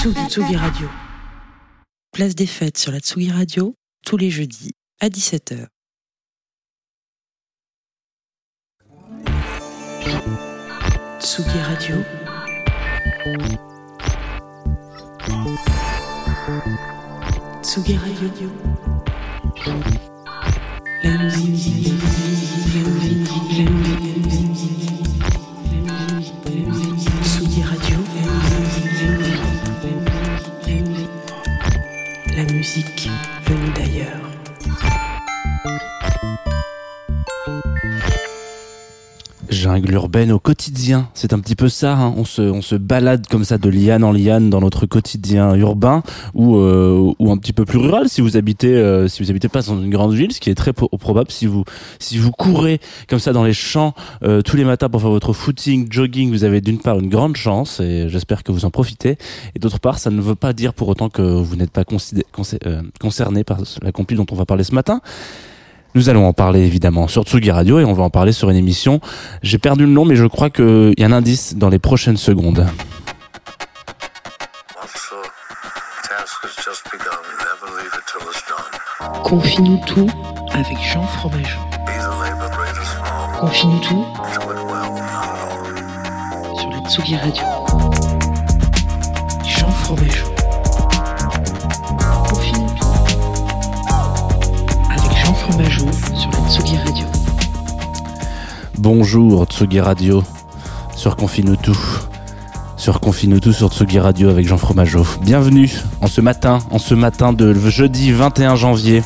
Tsugi, Tsugi Radio. Place des fêtes sur la Tsugi Radio, tous les jeudis à 17h. Tsugi Radio. Tsugi Radio. La. Tsugi urbaine au quotidien, c'est un petit peu ça. hein. On, se, on se balade comme ça de liane en liane dans notre quotidien urbain ou, euh, ou un petit peu plus rural si vous habitez euh, si vous habitez pas dans une grande ville, ce qui est très probable si vous si vous courez comme ça dans les champs euh, tous les matins pour faire votre footing, jogging, vous avez d'une part une grande chance et j'espère que vous en profitez et d'autre part ça ne veut pas dire pour autant que vous n'êtes pas concerné par la compil dont on va parler ce matin. Nous allons en parler évidemment sur Tsugi Radio et on va en parler sur une émission. J'ai perdu le nom, mais je crois qu'il y a un indice dans les prochaines secondes. Confie-nous tout avec Jean Fromageau. Confie-nous tout sur la Tsugi Radio. Jean Fromageau. Bonjour Tsugi Radio sur Confine tout. Sur Confine tout sur Tsugi Radio avec Jean Fromageau. Bienvenue en ce matin, en ce matin de jeudi 21 janvier.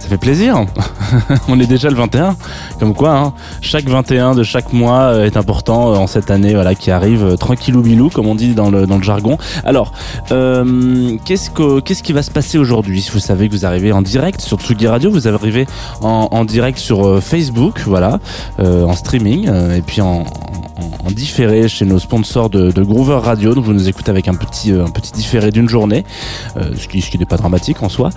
Ça fait plaisir. On est déjà le 21. Comme quoi, hein, chaque 21 de chaque mois euh, est important euh, en cette année voilà, qui arrive euh, tranquillou bilou, comme on dit dans le, dans le jargon. Alors, qu'est-ce, que, qu'est-ce qui va se passer aujourd'hui? Vous savez que vous arrivez en direct sur Tsugi Radio, vous arrivez en, en direct sur Facebook, voilà, en streaming, et puis en, en, différé chez nos sponsors de, Groover Radio. Donc vous nous écoutez avec un petit, un petit différé d'une journée, ce qui, ce qui n'est pas dramatique en soi.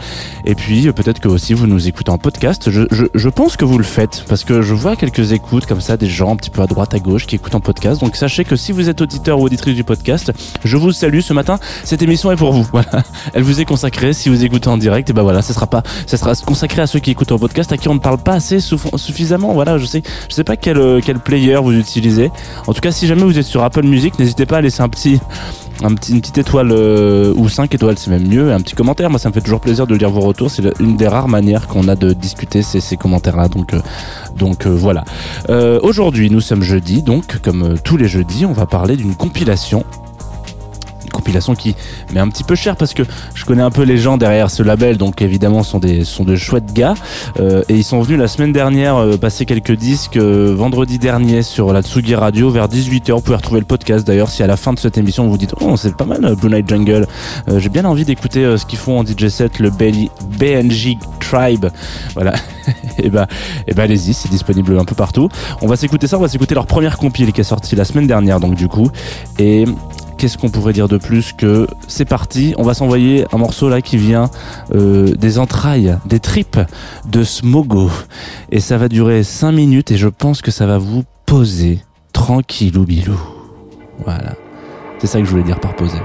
Et puis peut-être que aussi vous nous écoutez en podcast. Je, je, je pense que vous le faites parce que je vois quelques écoutes comme ça, des gens un petit peu à droite, à gauche qui écoutent en podcast. Donc sachez que si vous êtes auditeur ou auditrice du podcast, je vous salue ce matin. Cette émission est pour vous. Voilà, elle vous est consacrée. Si vous écoutez en direct, et ben voilà, ce sera pas, ça sera consacré à ceux qui écoutent en podcast, à qui on ne parle pas assez suffisamment. Voilà, je sais, je sais pas quel euh, quel player vous utilisez. En tout cas, si jamais vous êtes sur Apple Music, n'hésitez pas à laisser un petit un petit, une petite étoile euh, ou cinq étoiles, c'est même mieux, et un petit commentaire. Moi, ça me fait toujours plaisir de lire vos retours. C'est une des rares manières qu'on a de discuter ces, ces commentaires-là. Donc, euh, donc euh, voilà. Aujourd'hui, nous sommes jeudi, donc comme tous les jeudis, on va parler d'une compilation. Compilation qui met un petit peu cher parce que je connais un peu les gens derrière ce label, donc évidemment sont des sont de chouettes gars euh, et ils sont venus la semaine dernière euh, passer quelques disques euh, vendredi dernier sur la Tsugi Radio vers 18h. Vous pouvez retrouver le podcast d'ailleurs si à la fin de cette émission vous dites oh c'est pas mal Blue Night Jungle. J'ai bien envie d'écouter ce qu'ils font en DJ set le BNG Tribe. Voilà. et bah et bah allez-y, c'est disponible un peu partout. On va s'écouter ça, on va s'écouter leur première compile qui est sortie la semaine dernière donc du coup et Qu'est-ce qu'on pourrait dire de plus que c'est parti, on va s'envoyer un morceau là qui vient euh, des entrailles, des tripes de Smogo. Et ça va durer 5 minutes et je pense que ça va vous poser tranquillou bilou. Voilà. C'est ça que je voulais dire par poser.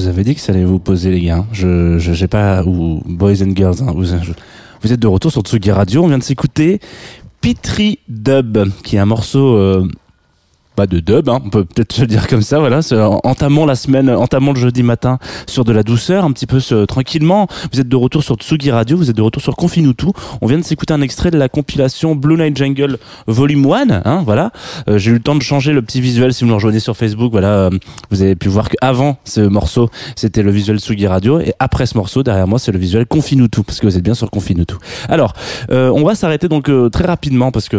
Vous avais dit que ça allait vous poser les gars. Je je pas ou boys and girls. hein, vous, êtes de retour sur Tsugi Radio. On vient de s'écouter Pitry Dub, qui est un morceau euh, pas de dub, hein, on peut peut-être se dire comme ça. Voilà, entamons la semaine, entamons le jeudi matin sur de la douceur, un petit peu ce- tranquillement. Vous êtes de retour sur Tsugi Radio. Vous êtes de retour sur Confinutu. On vient de s'écouter un extrait de la compilation Blue Night Jungle Volume 1. Hein, voilà. Euh, j'ai eu le temps de changer le petit visuel. Si vous nous rejoignez sur Facebook, voilà, euh, vous avez pu voir qu'avant ce morceau, c'était le visuel Tsugi Radio, et après ce morceau, derrière moi, c'est le visuel Confinutu, parce que vous êtes bien sur Confinutu. Alors, euh, on va s'arrêter donc euh, très rapidement parce que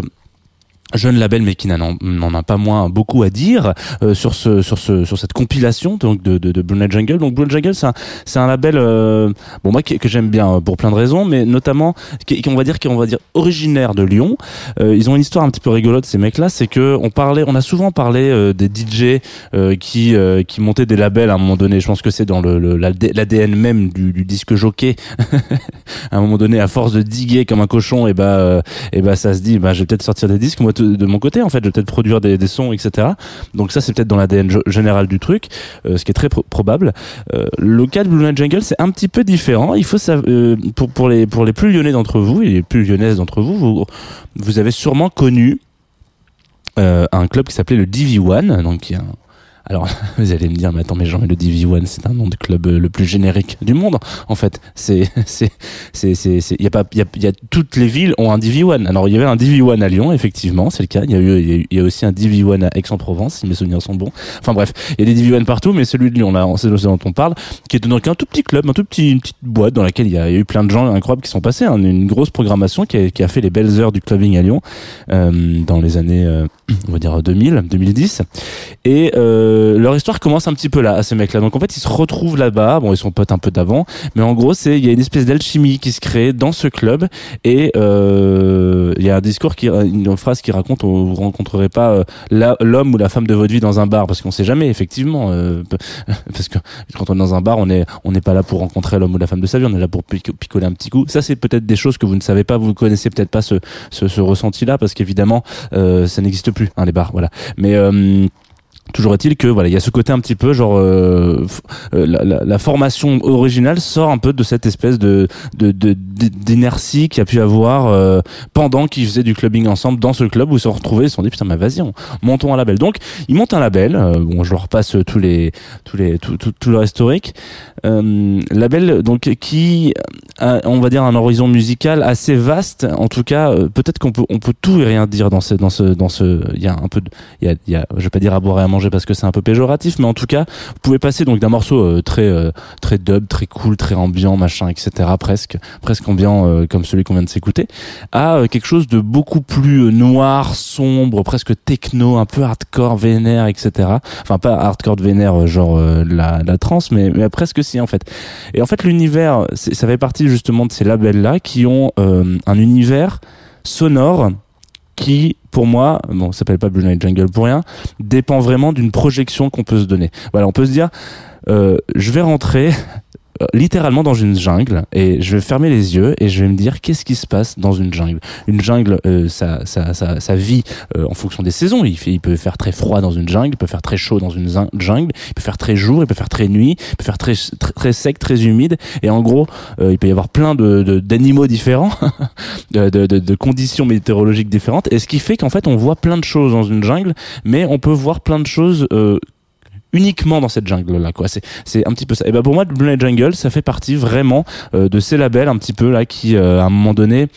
jeune label mais qui n'en a pas moins beaucoup à dire euh, sur ce sur ce sur cette compilation donc de de, de Blue Jungle. Donc Blue Jungle c'est un c'est un label euh, bon moi que j'aime bien euh, pour plein de raisons mais notamment qui, qui, on va dire qui on va dire originaire de Lyon. Euh, ils ont une histoire un petit peu rigolote ces mecs là c'est que on parlait on a souvent parlé euh, des DJ euh, qui qui montaient des labels à un moment donné. Je pense que c'est dans le le- l'ADN même du, du disque jockey. À un moment donné à force de diguer comme un cochon et bah et bah ça se dit bah je vais peut-être sortir des disques de, mon côté en fait je peut-être produire des, sons etc donc ça c'est peut-être dans l'ADN général du truc euh, ce qui est très pro- probable. Euh, le cas de Blue Night Jungle c'est un petit peu différent. Il faut savoir euh, pour pour les pour les plus lyonnais d'entre vous et les plus lyonnaises d'entre vous, vous vous avez sûrement connu un club qui s'appelait le DV1 donc qui est un alors, vous allez me dire, mais attends, mais Jean, mais le DV1, c'est un nom de club euh, le plus générique du monde. En fait, c'est, c'est, c'est, c'est, il y a pas, y a, y a, toutes les villes ont un DV1. Alors, il y avait un DV1 à Lyon, effectivement, c'est le cas. Il y a eu, il y y a aussi un DV1 à Aix-en-Provence, si mes souvenirs sont bons. Enfin bref, il y a des DV1 partout, mais celui de Lyon, là, c'est ce dont on parle, qui est donc un tout petit club, un tout petit, une petite boîte dans laquelle il y a, il y a eu plein de gens incroyables qui sont passés, hein, une grosse programmation qui a, qui a fait les belles heures du clubbing à Lyon, euh, dans les années, euh, on va dire 2000, 2010. Et euh, leur histoire commence un petit peu là, à ces mecs-là. Donc en fait, ils se retrouvent là-bas. Bon, ils sont potes un peu d'avant, mais en gros, c'est il y a une espèce d'alchimie qui se crée dans ce club. Et euh, il y a un discours qui, une phrase qui raconte, on, vous rencontrerez pas euh, l'homme ou la femme de votre vie dans un bar, parce qu'on sait jamais, effectivement. euh, parce que quand on est dans un bar, on est on n'est pas là pour rencontrer l'homme ou la femme de sa vie, on est là pour pico- picoler un petit coup. Ça, c'est peut-être des choses que vous ne savez pas, vous connaissez peut-être pas ce ce, ce ressenti-là, parce qu'évidemment, euh, ça n'existe plus, hein, les bars, voilà. Mais euh, Toujours est-il que voilà, il y a ce côté un petit peu genre euh, euh, la, la- la formation originale sort un peu de cette espèce de de- de- d- d'inertie qu'il a pu avoir euh, pendant qu'ils faisaient du clubbing ensemble dans ce club où ils se sont retrouvés, ils se sont dit putain mais vas-y, on, montons un label. Donc ils montent un label. euh, bon, je leur passe tous les tous les tout, tout, tout leur historique. Euh, label donc qui a, on va dire un horizon musical assez vaste. En tout cas, euh, peut-être qu'on peut on peut tout et rien dire dans ce dans ce dans ce. Il y a un peu de il y a, y a, je vais pas dire à boire et à manger parce que c'est un peu péjoratif, mais en tout cas, vous pouvez passer donc d'un morceau euh, très euh, très dub, très cool, très ambiant, machin, etc. presque presque ambiant euh, comme celui qu'on vient de s'écouter, à quelque chose de beaucoup plus noir, sombre, presque techno, un peu hardcore, vénère, etc. Enfin pas hardcore vénère genre la la trance, mais mais presque si en fait. Et en fait l'univers, ça fait partie justement de ces labels là qui ont euh, un univers sonore qui, pour moi, bon, s'appelle pas Blue Night Jungle pour rien, dépend vraiment d'une projection qu'on peut se donner. Voilà, on peut se dire, euh, je vais rentrer littéralement dans une jungle et je vais fermer les yeux et je vais me dire qu'est-ce qui se passe dans une jungle? Une jungle, euh, ça, ça, ça, ça vit euh, en fonction des saisons. Il, peut faire très froid dans une jungle, il peut faire très chaud dans une jungle, il peut faire très jour, il peut faire très nuit, il peut faire très, très, sec, très humide. Et en gros, euh, il peut y avoir plein de d'animaux différents, de, de, de conditions météorologiques différentes. Et ce qui fait qu'en fait, on voit plein de choses dans une jungle, mais on peut voir plein de choses euh, uniquement dans cette jungle là quoi. C'est c'est un petit peu ça. Et ben pour moi Blue Night Jungle ça fait partie vraiment euh, de ces labels un petit peu là qui euh, à un moment donné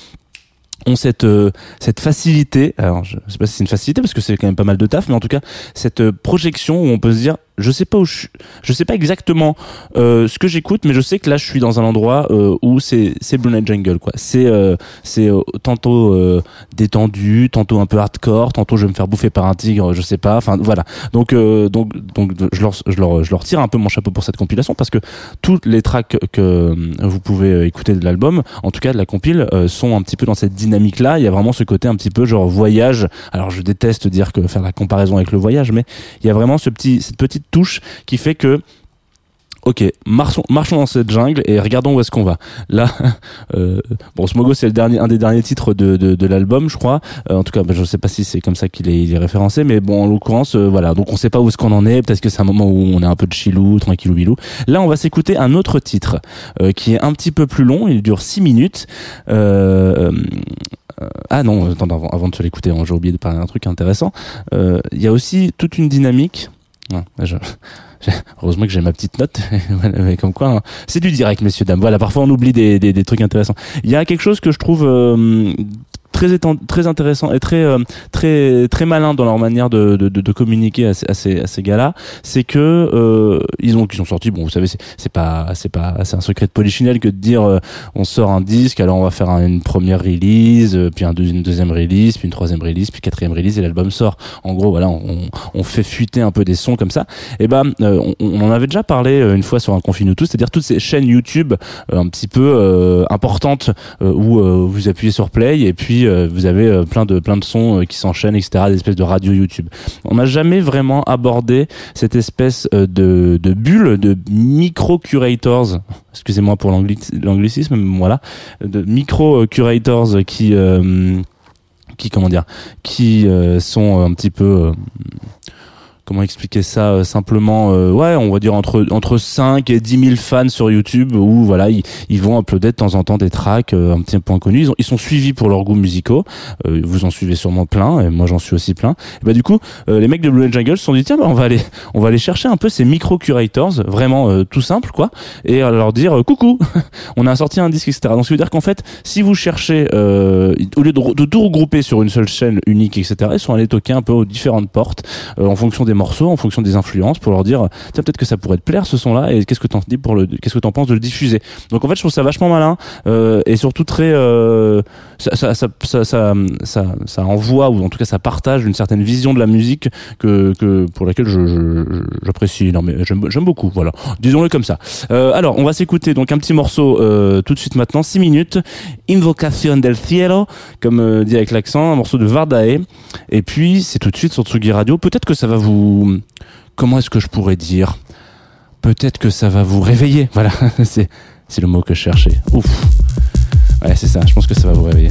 ont cette euh, cette facilité. Alors je sais pas si c'est une facilité parce que c'est quand même pas mal de taf mais en tout cas cette euh, projection où on peut se dire je sais pas où je je sais pas exactement euh, ce que j'écoute mais je sais que là je suis dans un endroit euh, où c'est c'est Blue Night Jungle quoi. C'est euh, c'est euh, tantôt euh, détendu tantôt un peu hardcore tantôt je vais me faire bouffer par un tigre je sais pas enfin voilà. Donc euh, donc donc je leur je leur je leur tire un peu mon chapeau pour cette compilation parce que toutes les tracks que vous pouvez écouter de l'album en tout cas de la compile sont un petit peu dans cette dynamique là il y a vraiment ce côté un petit peu genre voyage. Alors je déteste dire que faire la comparaison avec le voyage mais il y a vraiment ce petit cette petite touche qui fait que Ok, marchons, marchons dans cette jungle et regardons où est-ce qu'on va. Là, euh, bon, Smogo, c'est le dernier, un des derniers titres de, de, l'album, je crois. Euh, en tout cas, bah, je sais pas si c'est comme ça qu'il est, référencé, mais bon, en l'occurrence, euh, voilà. Donc, on sait pas où est-ce qu'on en est. Peut-être que c'est un moment où on est un peu de chilou, tranquillou bilou. Là, on va s'écouter un autre titre euh, qui est un petit peu plus long. Il dure 6 minutes. Ah non, attends, avant, avant de se l'écouter, hein, j'ai oublié de parler d'un truc intéressant. Il y a aussi toute une dynamique. Heureusement que j'ai ma petite note, comme quoi, hein, c'est du direct, messieurs dames. Voilà, parfois on oublie des, des, des trucs intéressants. Il y a quelque chose que je trouve euh, très éten- très intéressant et très euh, très très malin dans leur manière de, de, de, communiquer à à ces, à ces gars-là, c'est que euh, ils ont qu'ils sont sortis. Bon, vous savez, c'est pas c'est pas c'est un secret de polichinelle que de dire euh, on sort un disque, alors on va faire un- une première release, euh, puis une deuxième release, puis une troisième release, puis quatrième release et l'album sort. En gros, voilà, on, on fait fuiter un peu des sons comme ça. Et ben, euh, on, on en avait déjà parlé euh, une fois sur un confine tout, c'est-à-dire toutes ces chaînes YouTube un petit peu importantes où vous appuyez sur play et puis euh, vous avez euh, plein de plein de sons euh, qui s'enchaînent, etc. Des espèces de radio YouTube. On n'a jamais vraiment abordé cette espèce de, de bulle de micro curators. Excusez-moi pour l'angli- l'anglicisme, voilà, de micro curators qui comment dire, qui sont un petit peu comment expliquer ça euh, simplement euh, ouais on va dire entre entre 5 et 10 000 fans sur YouTube où voilà ils, ils vont uploader de temps en temps des tracks euh, un petit peu inconnus ils, ont- ils sont suivis pour leurs goûts musicaux. Euh, vous en suivez sûrement plein et moi j'en suis aussi plein. Bah du coup euh, les mecs de Blue Jungle se sont dit tiens bah, on va aller on va aller chercher un peu ces micro curators vraiment euh, tout simple quoi et leur dire coucou on a sorti un disque etc donc ça veut dire qu'en fait si vous cherchez au lieu de, de tout regrouper sur une seule chaîne unique etc ils sont allés toquer un peu aux différentes portes en fonction des morceaux, en fonction des influences, pour leur dire tiens peut-être que ça pourrait te plaire ce son-là et qu'est-ce que t'en dis pour le, qu'est-ce que t'en penses de le diffuser. Donc en fait je trouve ça vachement malin euh, et surtout très euh, ça, ça, ça, ça, envoie ou en tout cas ça partage une certaine vision de la musique que, que pour laquelle je, j'apprécie non mais j'aime, beaucoup voilà disons-le comme ça. Euh, alors on va s'écouter donc un petit morceau tout de suite maintenant 6 minutes Invocación del Cielo comme dit avec l'accent un morceau de Vardae et puis, c'est tout de suite sur Tsugi Radio. Peut-être que ça va vous... Comment est-ce que je pourrais dire? Peut-être que ça va vous réveiller. Voilà, c'est, c'est le mot que je cherchais. Ouf. Ouais, c'est ça. Je pense que ça va vous réveiller.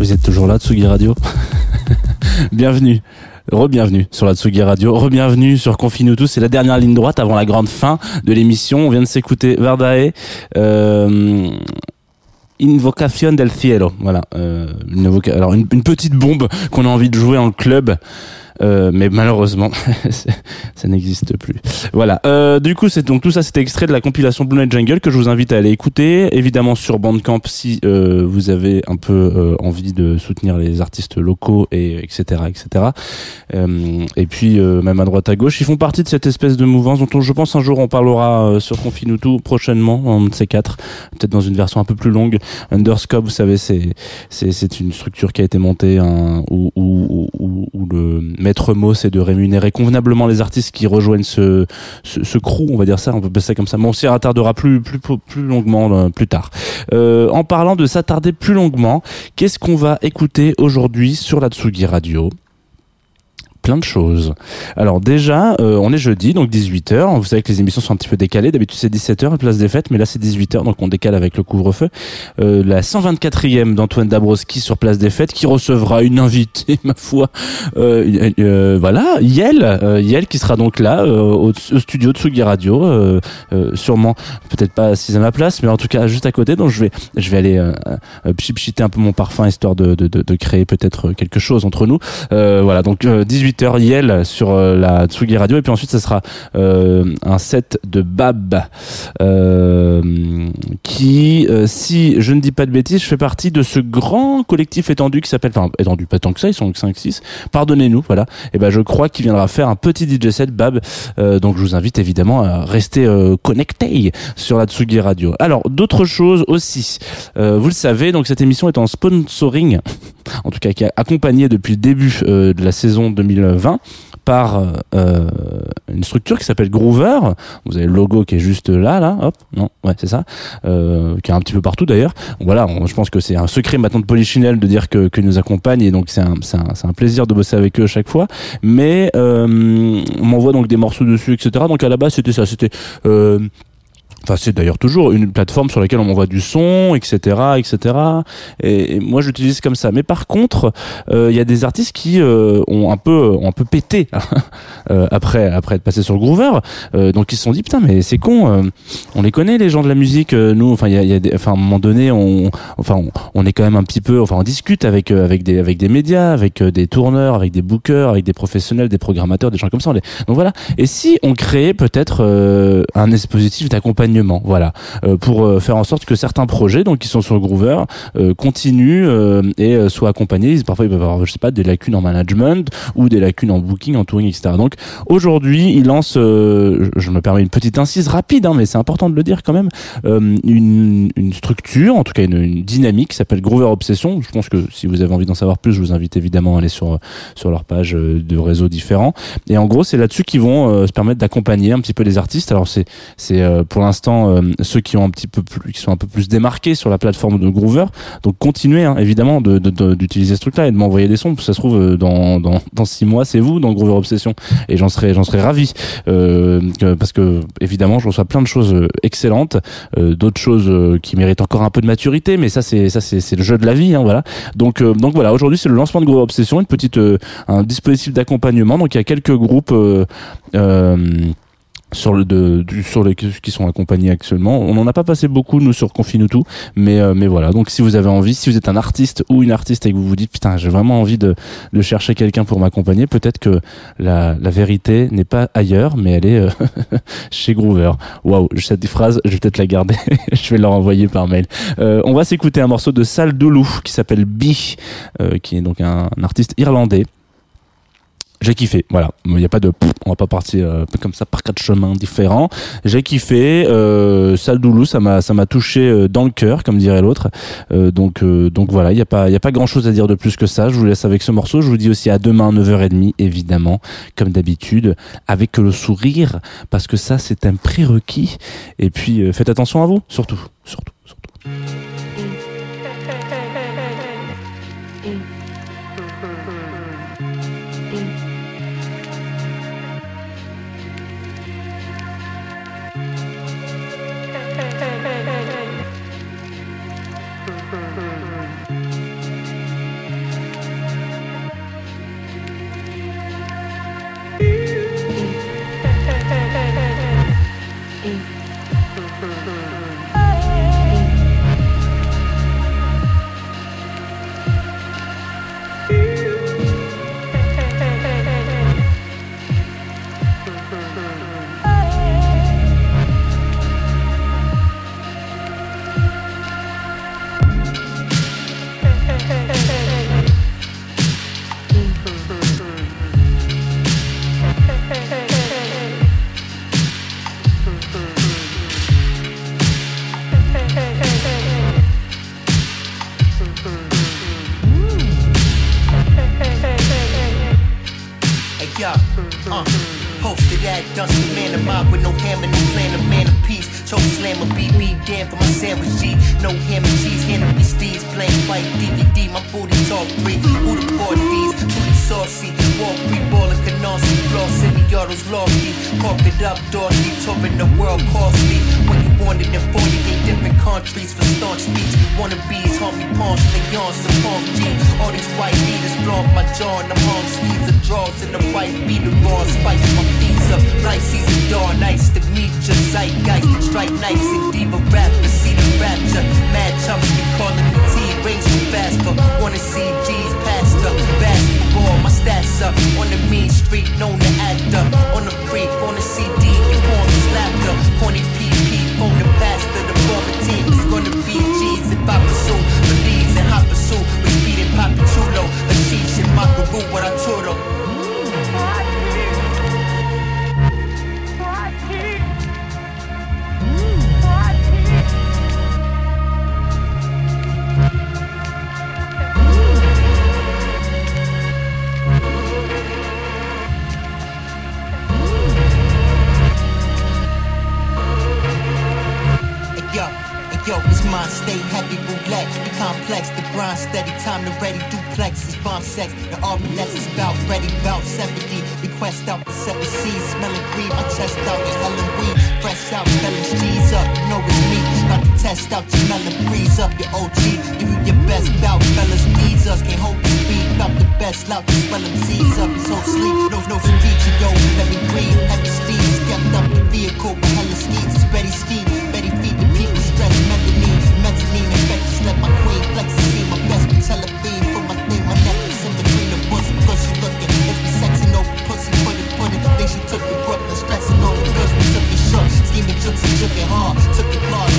Vous êtes toujours là, Tsugi Radio Bienvenue Re-bienvenue sur la Tsugi Radio, re-bienvenue sur Confine-nous tous, c'est la dernière ligne droite avant la grande fin de l'émission. On vient de s'écouter Verdae, euh, Invocación del Cielo, voilà, euh, alors une petite bombe qu'on a envie de jouer en club. Euh, mais malheureusement, ça n'existe plus. Voilà. Euh, du coup, c'est donc tout ça, c'était extrait de la compilation Blue Night Jungle que je vous invite à aller écouter. Évidemment sur Bandcamp si euh, vous avez un peu euh, envie de soutenir les artistes locaux et etc etc. Euh, et puis même à droite à gauche, ils font partie de cette espèce de mouvance dont on- je pense un jour on parlera sur Confinutu prochainement, un de ces quatre, peut-être dans une version un peu plus longue. Underscope, vous savez, c'est c'est c'est une structure qui a été montée hein, où, où, où, où le maître mot c'est de rémunérer convenablement les artistes qui rejoignent ce, ce, crew, on va dire ça, on peut ça comme ça. Mais on s'y attardera plus, plus, plus longuement euh, plus tard. Euh, en parlant de s'attarder plus longuement, qu'est-ce qu'on va écouter aujourd'hui sur la Tsugi Radio? Plein de choses. Alors déjà, euh, on est jeudi, donc 18h. Vous savez que les émissions sont un petit peu décalées. D'habitude c'est 17h, place des fêtes, mais là c'est 18h, donc on décale avec le couvre-feu. Euh, la 124e d'Antoine Dabrowski sur place des fêtes, qui recevra une invitée, ma foi. Euh, euh, voilà, Yel, euh, Yel qui sera donc là euh, au, au studio de Tsugi Radio, sûrement peut-être pas assise à ma place, mais en tout cas juste à côté. Donc je vais, je vais aller pchipchiter un peu mon parfum histoire de, de, de, de créer peut-être quelque chose entre nous. Voilà, donc euh, 18h Yel sur euh, la Tsugi Radio. Et puis ensuite ça sera euh, un set de Bab euh, qui, si je ne dis pas de bêtises, je fais partie de ce grand collectif étendu qui s'appelle, enfin étendu pas tant que ça, ils sont 5-6, pardonnez-nous, voilà. Et ben je crois qu'il viendra faire un petit DJ set Bab, donc je vous invite évidemment à rester euh, connecté sur la Tsugi Radio. Alors d'autres choses aussi, vous le savez, donc cette émission est en sponsoring en tout cas qui est accompagné depuis le début euh, de la saison 2020 par euh, une structure qui s'appelle Groover. Vous avez le logo qui est juste là, là, hop, non, ouais, c'est ça, euh, qui est un petit peu partout d'ailleurs. Voilà, je pense que c'est un secret maintenant de Polichinelle de dire que, que nous accompagne et donc c'est un, c'est un, un plaisir de bosser avec eux chaque fois. Mais euh, on m'envoie donc des morceaux dessus, etc. Donc à la base c'était ça, c'était euh, Enfin, c'est d'ailleurs toujours une plateforme sur laquelle on m'envoie du son, etc., etc. Et, et moi, j'utilise comme ça. Mais par contre, euh, il y a des artistes qui euh, ont un peu, ont un peu pété euh, après, après être passés sur le Groover. Euh, donc ils se sont dit putain, mais c'est con. euh, on les connaît les gens de la musique. euh, nous, enfin, il y a, y a des, enfin, à un moment donné, on, enfin, on, est quand même un petit peu, enfin, on discute avec, euh, avec des, avec des médias, avec euh, des tourneurs, avec des bookers, avec des professionnels, des programmateurs, des gens comme ça. Donc voilà. Et si on créait peut-être euh, un dispositif d'accompagnement, voilà, euh, pour euh, faire en sorte que certains projets, donc qui sont sur Groover, euh, continuent et soient accompagnés. Parfois, ils peuvent avoir, je sais pas, des lacunes en management ou des lacunes en booking, en touring, etc. Donc aujourd'hui, il lance, je me permets une petite incise rapide, hein, mais c'est important de le dire quand même, une, une structure, en tout cas une, dynamique qui s'appelle Groover Obsession. Je pense que si vous avez envie d'en savoir plus, je vous invite évidemment à aller sur sur leur page de réseaux différents. Et en gros, c'est là-dessus qu'ils vont se permettre d'accompagner un petit peu les artistes. Alors c'est c'est pour l'instant euh, ceux qui ont un petit peu plus, qui sont un peu plus démarqués sur la plateforme de Groover. Donc continuez hein, évidemment de- de- de- d'utiliser ce truc-là et de m'envoyer des sons. Ça se trouve euh, dans dans six mois, c'est vous dans Groover Obsession et j'en serais ravi euh, parce que évidemment je reçois plein de choses excellentes, d'autres choses qui méritent encore un peu de maturité, mais ça c'est le jeu de la vie, hein. Donc voilà, aujourd'hui c'est le lancement de Groover Obsession, une petite un dispositif d'accompagnement. Donc il y a quelques groupes. Sur le de, du, sur les qui sont accompagnés actuellement. On n'en a pas passé beaucoup nous sur Confinutu, mais euh, mais voilà. Donc si vous avez envie, si vous êtes un artiste ou une artiste et que vous vous dites putain j'ai vraiment envie de de chercher quelqu'un pour m'accompagner, peut-être que la la vérité n'est pas ailleurs, mais elle est euh, chez Groover. Waouh, cette phrase, je vais peut-être la garder. je vais leur envoyer par mail. Euh, on va s'écouter un morceau de Sal Doulou qui s'appelle Bi, euh, qui est donc un artiste irlandais j'ai kiffé, voilà. Il n'y a pas de, on va pas partir euh, comme ça par quatre chemins différents. J'ai kiffé, euh, Saldoulou, ça m'a, ça m'a touché euh, dans le cœur, comme dirait l'autre. Euh, donc, donc voilà, il y a pas, il y a pas grand chose à dire de plus que ça. Je vous laisse avec ce morceau. Je vous dis aussi à demain 9h30, évidemment, comme d'habitude, avec le sourire, parce que ça c'est un prérequis. Et puis faites attention à vous, surtout, surtout, surtout. Light season dawn, nice to meet you, zeitgeist, strike knives and diva rapper, see the rapture. Mad chumps be calling me T, race too fast, but wanna see G's pastor. Basketball, my stats up on the mean street, known to actor. On the freak, on the CD, you porn is laughter. Corny PP, phone the pastor, the former team is gonna be G's if I pursue. Believes in hot pursuit, with speed and Papi Chulo. A sheesh and Makaru, what I told yo, it's mine, stay heavy roulette. The complex, the grind steady, time to ready, duplex is bomb sex. The RBX is about ready, about 70. Request out the seven C's, smelling green, my chest out, the Helen weed. Fresh out, fellas, G's up, you know it's me. About to test out your melon, breeze up your OG. Give you your best bout, fellas, these us can't hold the speed. About the best, loud, just swell them Z's up, so sleep. No, no, some yo, let me breathe. Heavy steam, stepped up the vehicle, with hella skis, it's Betty ski, took it, took it hard, took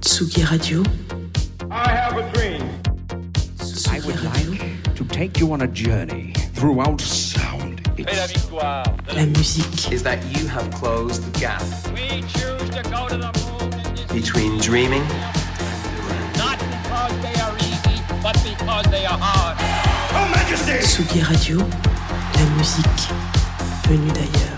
Tsugi Radio. I have a dream. I would like to take you on a journey throughout sound. Et la It's victoire. La musique. is that you have closed the gap We choose to go to the moon between dreaming Not because they are easy, but because they are hard. Tsugi Radio, la musique venue d'ailleurs.